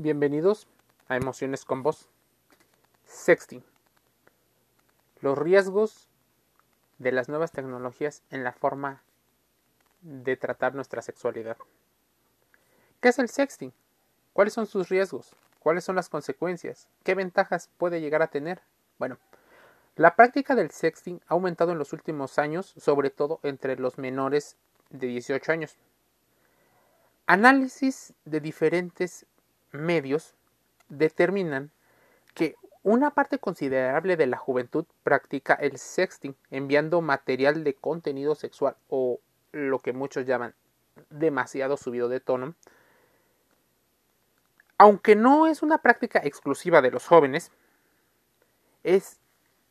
Bienvenidos a Emociones con Voz. Sexting. Los riesgos de las nuevas tecnologías en la forma de tratar nuestra sexualidad. ¿Qué es el sexting? ¿Cuáles son sus riesgos? ¿Cuáles son las consecuencias? ¿Qué ventajas puede llegar a tener? Bueno, la práctica del sexting ha aumentado en los últimos años, sobre todo entre los menores de 18 años. Análisis de diferentes medios determinan que una parte considerable de la juventud practica el sexting, enviando material de contenido sexual o lo que muchos llaman demasiado subido de tono. Aunque no es una práctica exclusiva de los jóvenes, es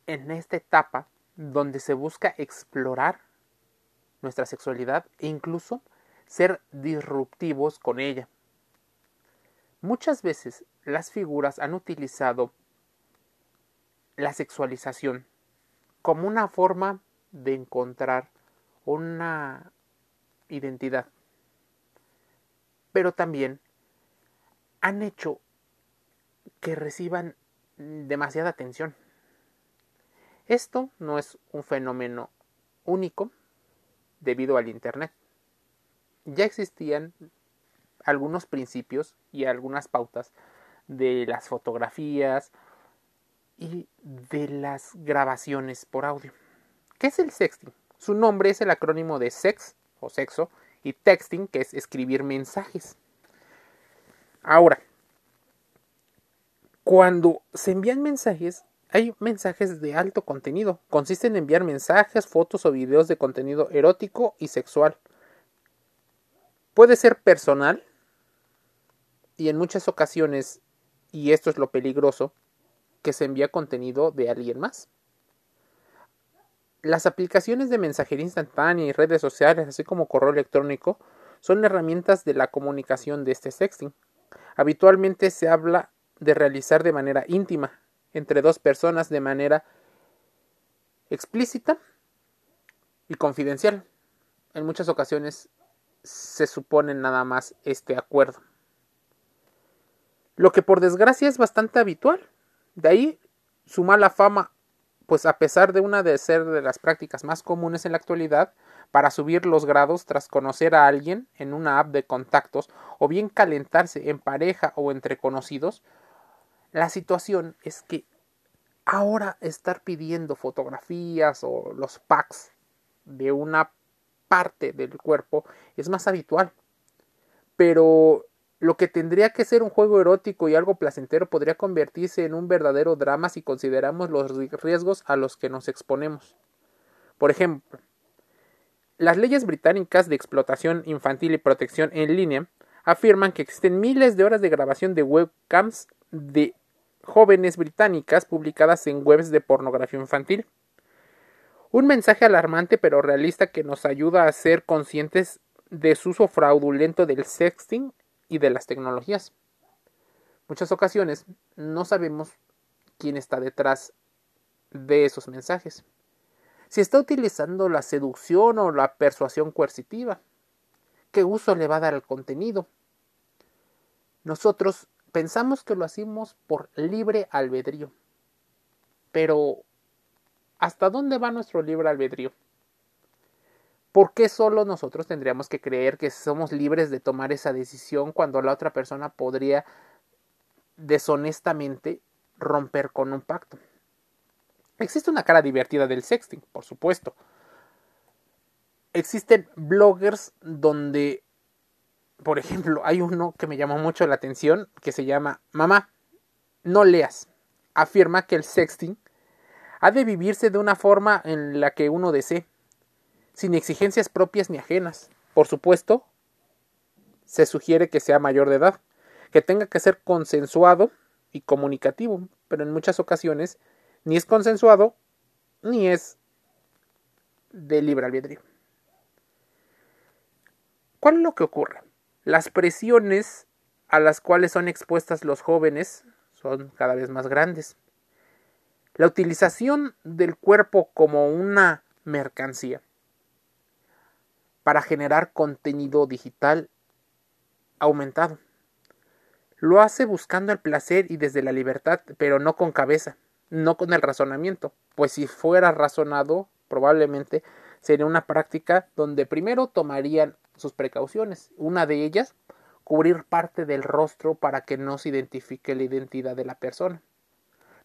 en esta etapa donde se busca explorar nuestra sexualidad e incluso ser disruptivos con ella. Muchas veces las figuras han utilizado la sexualización como una forma de encontrar una identidad. Pero también han hecho que reciban demasiada atención. Esto no es un fenómeno único debido al Internet. Ya existían algunos principios y algunas pautas de las fotografías y de las grabaciones por audio. ¿Qué es el sexting? Su nombre es el acrónimo de sex o sexo y texting, que es escribir mensajes. Ahora, cuando se envían mensajes, hay mensajes de alto contenido. Consisten en enviar mensajes, fotos o videos de contenido erótico y sexual. Puede ser personal, y en muchas ocasiones, y esto es lo peligroso, que se envía contenido de alguien más. Las aplicaciones de mensajería instantánea y redes sociales, así como correo electrónico, son herramientas de la comunicación de este sexting. Habitualmente se habla de realizar de manera íntima entre dos personas de manera explícita y confidencial. En muchas ocasiones se supone nada más este acuerdo lo que por desgracia es bastante habitual. De ahí su mala fama, pues a pesar de una de ser de las prácticas más comunes en la actualidad, para subir los grados tras conocer a alguien en una app de contactos o bien calentarse en pareja o entre conocidos, la situación es que ahora estar pidiendo fotografías o los packs de una parte del cuerpo es más habitual. Pero lo que tendría que ser un juego erótico y algo placentero podría convertirse en un verdadero drama si consideramos los riesgos a los que nos exponemos. Por ejemplo, las leyes británicas de explotación infantil y protección en línea afirman que existen miles de horas de grabación de webcams de jóvenes británicas publicadas en webs de pornografía infantil. Un mensaje alarmante pero realista que nos ayuda a ser conscientes de su uso fraudulento del sexting y de las tecnologías. Muchas ocasiones no sabemos quién está detrás de esos mensajes. Si está utilizando la seducción o la persuasión coercitiva, ¿qué uso le va a dar al contenido? Nosotros pensamos que lo hacemos por libre albedrío. Pero, ¿hasta dónde va nuestro libre albedrío? ¿Por qué solo nosotros tendríamos que creer que somos libres de tomar esa decisión cuando la otra persona podría deshonestamente romper con un pacto? Existe una cara divertida del sexting, por supuesto. Existen bloggers donde, por ejemplo, hay uno que me llamó mucho la atención que se llama Mamá, no leas. Afirma que el sexting ha de vivirse de una forma en la que uno desee sin exigencias propias ni ajenas. Por supuesto, se sugiere que sea mayor de edad, que tenga que ser consensuado y comunicativo, pero en muchas ocasiones ni es consensuado ni es de libre albedrío. ¿Cuál es lo que ocurre? Las presiones a las cuales son expuestas los jóvenes son cada vez más grandes. La utilización del cuerpo como una mercancía para generar contenido digital aumentado. Lo hace buscando el placer y desde la libertad, pero no con cabeza, no con el razonamiento, pues si fuera razonado, probablemente sería una práctica donde primero tomarían sus precauciones. Una de ellas, cubrir parte del rostro para que no se identifique la identidad de la persona.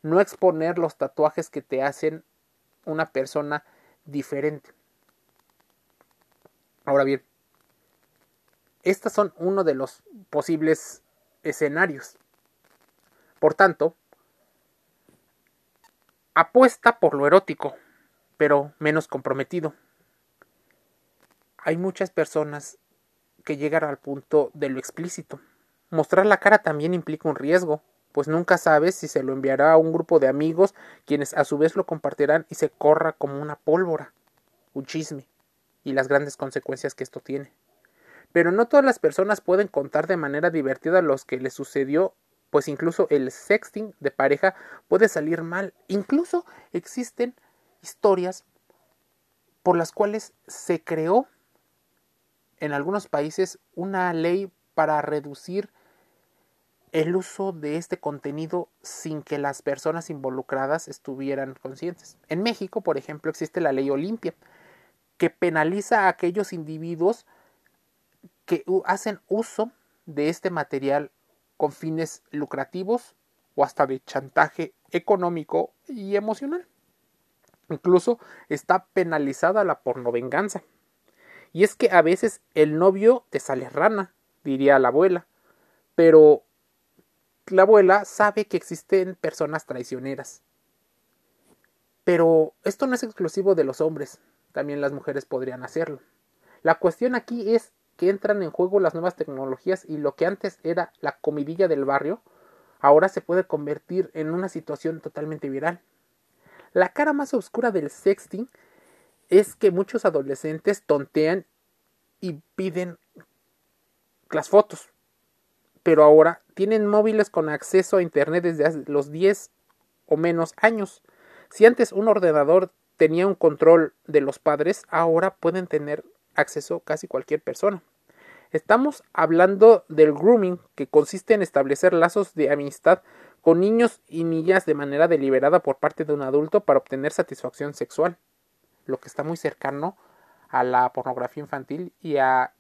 No exponer los tatuajes que te hacen una persona diferente. Ahora bien, estos son uno de los posibles escenarios. Por tanto, apuesta por lo erótico, pero menos comprometido. Hay muchas personas que llegan al punto de lo explícito. Mostrar la cara también implica un riesgo, pues nunca sabes si se lo enviará a un grupo de amigos, quienes a su vez lo compartirán y se corra como una pólvora, un chisme, y las grandes consecuencias que esto tiene. Pero no todas las personas pueden contar de manera divertida lo que les sucedió, pues incluso el sexting de pareja puede salir mal. Incluso existen historias por las cuales se creó en algunos países una ley para reducir el uso de este contenido sin que las personas involucradas estuvieran conscientes. En México, por ejemplo, existe la ley Olimpia, que penaliza a aquellos individuos que hacen uso de este material con fines lucrativos o hasta de chantaje económico y emocional. Incluso está penalizada la pornovenganza. Y es que a veces el novio te sale rana, diría la abuela, pero la abuela sabe que existen personas traicioneras. Pero esto no es exclusivo de los hombres, también las mujeres podrían hacerlo. La cuestión aquí es que entran en juego las nuevas tecnologías y lo que antes era la comidilla del barrio, ahora se puede convertir en una situación totalmente viral. La cara más oscura del sexting es que muchos adolescentes tontean y piden las fotos, pero ahora tienen móviles con acceso a Internet desde los 10 o menos años. Si antes un ordenador tenía un control de los padres, ahora pueden tener acceso casi cualquier persona. Estamos hablando del grooming, que consiste en establecer lazos de amistad con niños y niñas de manera deliberada por parte de un adulto para obtener satisfacción sexual, lo que está muy cercano a la pornografía infantil y a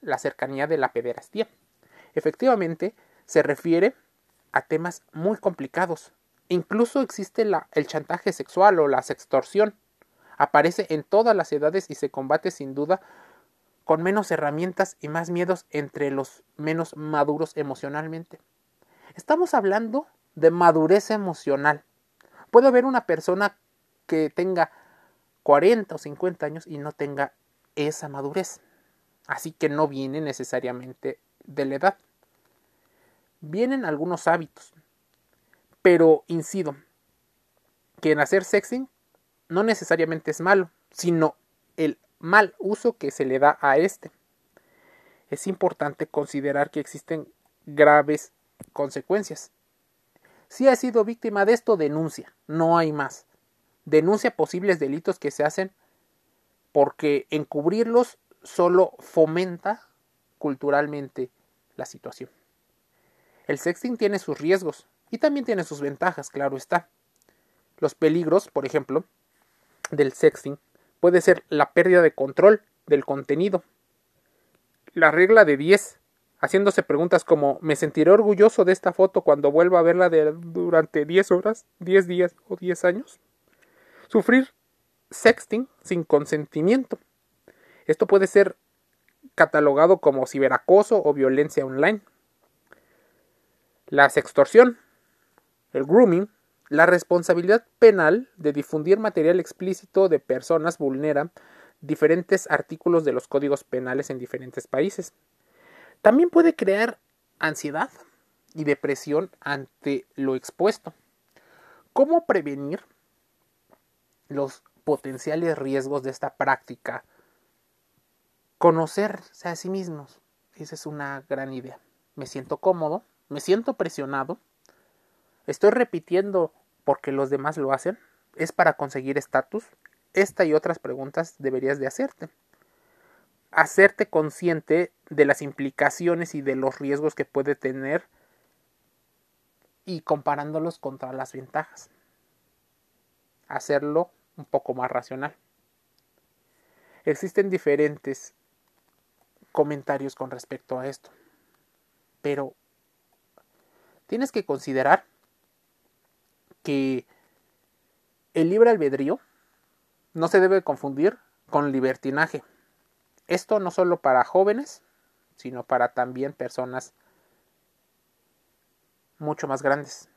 la cercanía de la pederastía. Efectivamente, se refiere a temas muy complicados. Incluso existe el chantaje sexual o la sextorsión, aparece en todas las edades y se combate sin duda con menos herramientas y más miedos entre los menos maduros emocionalmente. Estamos hablando de madurez emocional. Puede haber una persona que tenga 40 o 50 años y no tenga esa madurez. Así que no viene necesariamente de la edad. Vienen algunos hábitos. Pero incido que en hacer sexing no necesariamente es malo, sino el mal uso que se le da a este. Es importante considerar que existen graves consecuencias. Si ha sido víctima de esto, denuncia, no hay más. Denuncia posibles delitos que se hacen porque encubrirlos solo fomenta culturalmente la situación. El sexting tiene sus riesgos y también tiene sus ventajas, claro está. Los peligros, por ejemplo, del sexting puede ser la pérdida de control del contenido. La regla de 10, haciéndose preguntas como ¿me sentiré orgulloso de esta foto cuando vuelva a verla durante 10 horas, 10 días o 10 años? Sufrir sexting sin consentimiento. Esto puede ser catalogado como ciberacoso o violencia online. La sextorsión, el grooming, la responsabilidad penal de difundir material explícito de personas vulnera diferentes artículos de los códigos penales en diferentes países. También puede crear ansiedad y depresión ante lo expuesto. ¿Cómo prevenir los potenciales riesgos de esta práctica? Conocerse a sí mismos. Esa es una gran idea. Me siento cómodo, me siento presionado, estoy repitiendo porque los demás lo hacen? ¿Es para conseguir estatus? Esta y otras preguntas deberías de hacerte. Hacerte consciente de las implicaciones y de los riesgos que puede tener y comparándolos contra las ventajas. Hacerlo un poco más racional. Existen diferentes comentarios con respecto a esto, pero tienes que considerar que el libre albedrío no se debe confundir con libertinaje. Esto no solo para jóvenes, sino para también personas mucho más grandes.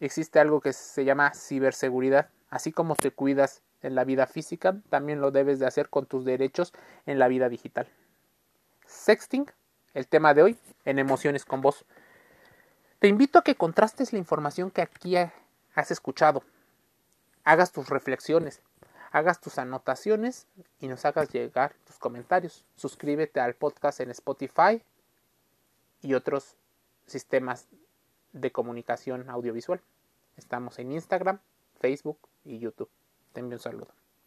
Existe algo que se llama ciberseguridad. Así como te cuidas en la vida física, también lo debes de hacer con tus derechos en la vida digital. Sexting, el tema de hoy, en emociones con vos. Te invito a que contrastes la información que aquí has escuchado. Hagas tus reflexiones, hagas tus anotaciones y nos hagas llegar tus comentarios. Suscríbete al podcast en Spotify y otros sistemas de comunicación audiovisual. Estamos en Instagram, Facebook y YouTube. Te envío un saludo.